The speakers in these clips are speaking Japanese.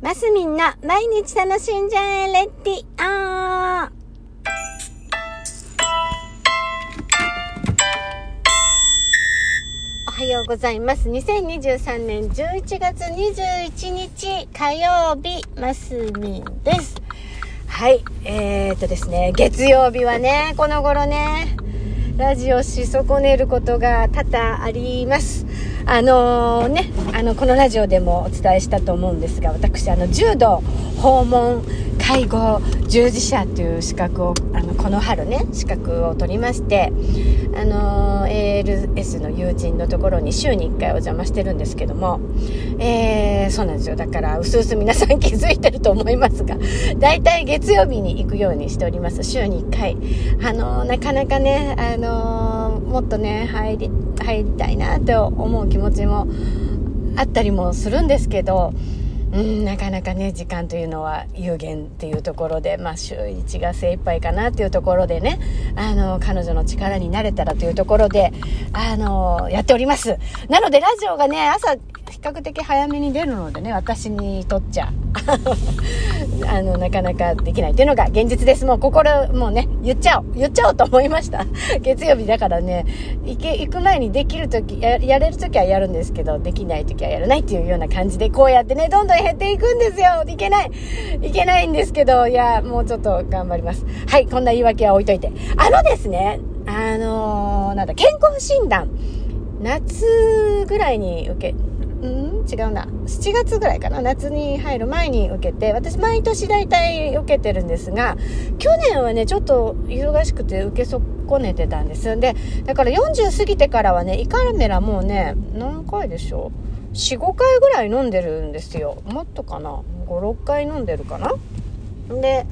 マスミンの毎日楽しんじゃえレッティオーおはようございます。2023年11月21日火曜日、マスミンです。はい、えー、っとですね、月曜日はね、この頃ね、ラジオし損ねることが多々あります。あのー、ね、あの、このラジオでもお伝えしたと思うんですが、私、あの、柔道訪問介護従事者という資格を、あの、この春ね、資格を取りまして、あのー、ALS の友人のところに週に1回お邪魔してるんですけども、えー、そうなんですよ。だから、うすうす皆さん気づいてると思いますが、だいたい月曜日に行くようにしております。週に1回。あのー、なかなかね、あのもっとね、入り、入りたいなと思う気持ちもあったりもするんですけど、うん、なかなかね、時間というのは有限っていうところで、まあ、週1が精一杯かなっていうところでね、あの、彼女の力になれたらというところで、あの、やっております。なので、ラジオがね、朝、比較的早めに出るのでね、私にとっちゃ、あの、なかなかできないっていうのが現実です。もう心、もうね、言っちゃおう。言っちゃおうと思いました。月曜日だからね、行け、行く前にできるとき、や、やれるときはやるんですけど、できないときはやらないっていうような感じで、こうやってね、どんどん減っていくんですよ。いけない。いけないんですけど、いや、もうちょっと頑張ります。はい、こんな言い訳は置いといて。あのですね、あのー、なんだ、健康診断。夏ぐらいに受け、違うな。7月ぐらいかな。夏に入る前に受けて、私毎年大体受けてるんですが、去年はね、ちょっと忙しくて受け損ねてたんです。で、だから40過ぎてからはね、イカメラもうね、何回でしょう ?4、5回ぐらい飲んでるんですよ。もっとかな ?5、6回飲んでるかな？で、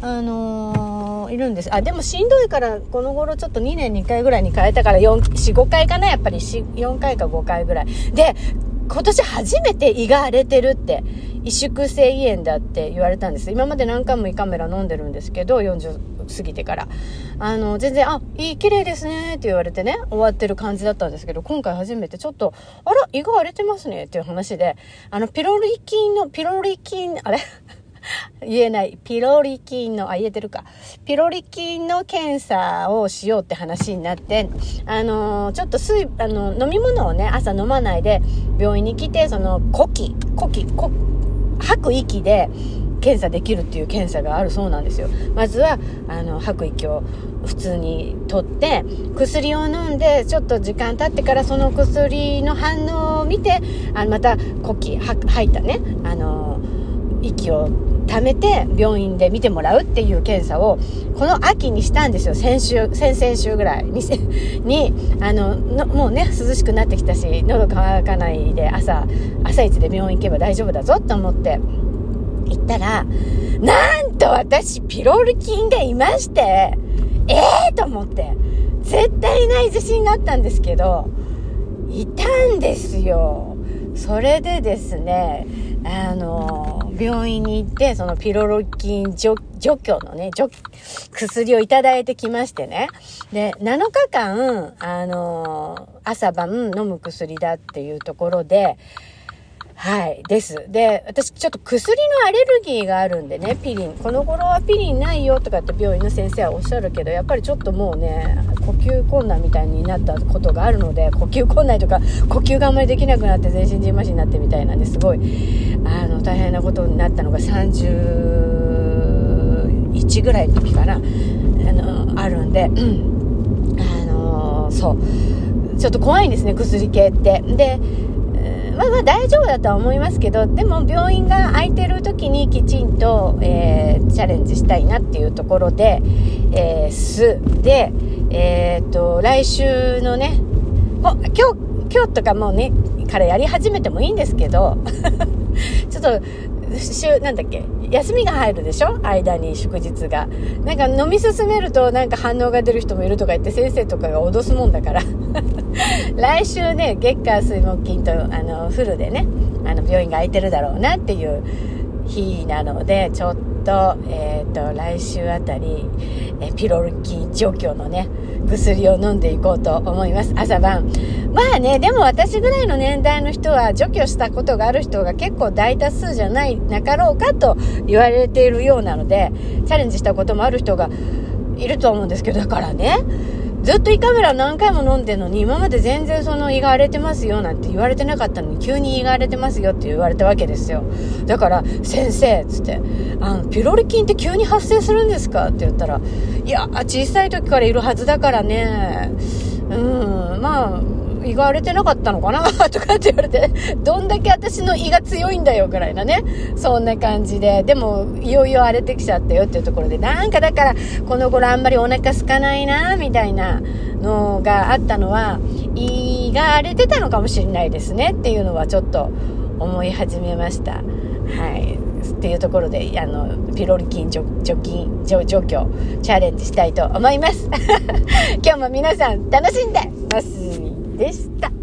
あのー、いるんです。あ、でもしんどいから、この頃ちょっと2年2回ぐらいに変えたから4、4、5回かな？やっぱり、4回か5回ぐらい。で、今年初めて胃が荒れてるって、萎縮性胃炎だって言われたんです。今まで何回も胃カメラ飲んでるんですけど、40過ぎてから。あの、全然、あ、胃綺麗ですねって言われてね、終わってる感じだったんですけど、今回初めてちょっと、あら、胃が荒れてますねっていう話で、あの、ピロリ菌の、ピロリ菌、あれ？言えない。ピロリ菌の、あ、言えてるか。ピロリ菌の検査をしようって話になって、あのー、ちょっと水、あの、飲み物をね、朝飲まないで、病院に来て、その、呼気、呼気、呼吐く息で、検査できるっていう検査があるそうなんですよ。まずは、あの、吐く息を普通にとって、薬を飲んで、ちょっと時間経ってからその薬の反応を見て、あまた呼気、吐いたね、あの、息を貯めて病院で見てもらうっていう検査をこの秋にしたんですよ。先週先々週ぐらいに。にあのもうね涼しくなってきたし喉乾かないで朝朝一で病院行けば大丈夫だぞと思って。行ったらなんと私ピロール菌がいましてええー、と思って絶対いない自信があったんですけどいたんですよ。それでですねあの、病院に行って、そのピロロ菌除除去のね、除薬をいただいてきましてね。で、7日間、あの、朝晩飲む薬だっていうところで、はい、です。で、私ちょっと薬のアレルギーがあるんでね、ピリン。この頃はピリンないよとかって病院の先生はおっしゃるけど、やっぱりちょっともうね、呼吸困難みたいになったことがあるので、呼吸困難とか、呼吸があんまりできなくなって全身じんましになってみたいなんですごい、あの、大変なことになったのが31ぐらいの時かな、あの、あるんで、あの、そう。ちょっと怖いんですね、薬系って。で、まあまあ大丈夫だとは思いますけど、でも病院が空いてる時にきちんと、えー、チャレンジしたいなっていうところで、えー、す。で、えー、っと、来週のね、今日、今日とかもうね、からやり始めてもいいんですけど、ちょっと、週、なんだっけ、休みが入るでしょ？間に祝日が。なんか飲み進めるとなんか反応が出る人もいるとか言って先生とかが脅すもんだから。来週ね、月火水木金と、あの、フルでね、あの、病院が空いてるだろうなっていう日なので、ちょっと、えっ、ー、と、来週あたり、えピロル菌除去のね、薬を飲んでいこうと思います。朝晩。まあね、でも私ぐらいの年代の人は除去したことがある人が結構大多数じゃない、なかろうかと言われているようなので、チャレンジしたこともある人がいると思うんですけど、だからね、ずっと胃カメラ何回も飲んでるのに、今まで全然その胃が荒れてますよなんて言われてなかったのに、急に胃が荒れてますよって言われたわけですよ。だから、先生、つって、あの、ピロリ菌って急に発生するんですか？って言ったら、いや、小さい時からいるはずだからね、うん、まあ、胃が荒れてなかったのかなとかって言われて、どんだけ私の胃が強いんだよぐらいなね。そんな感じで。でも、いよいよ荒れてきちゃったよっていうところで、なんかだから、この頃あんまりお腹空かないな、みたいなのがあったのは、胃が荒れてたのかもしれないですねっていうのはちょっと思い始めました。はい。っていうところで、あの、ピロリ菌除菌、除除去、チャレンジしたいと思います。今日も皆さん楽しんでます。でした。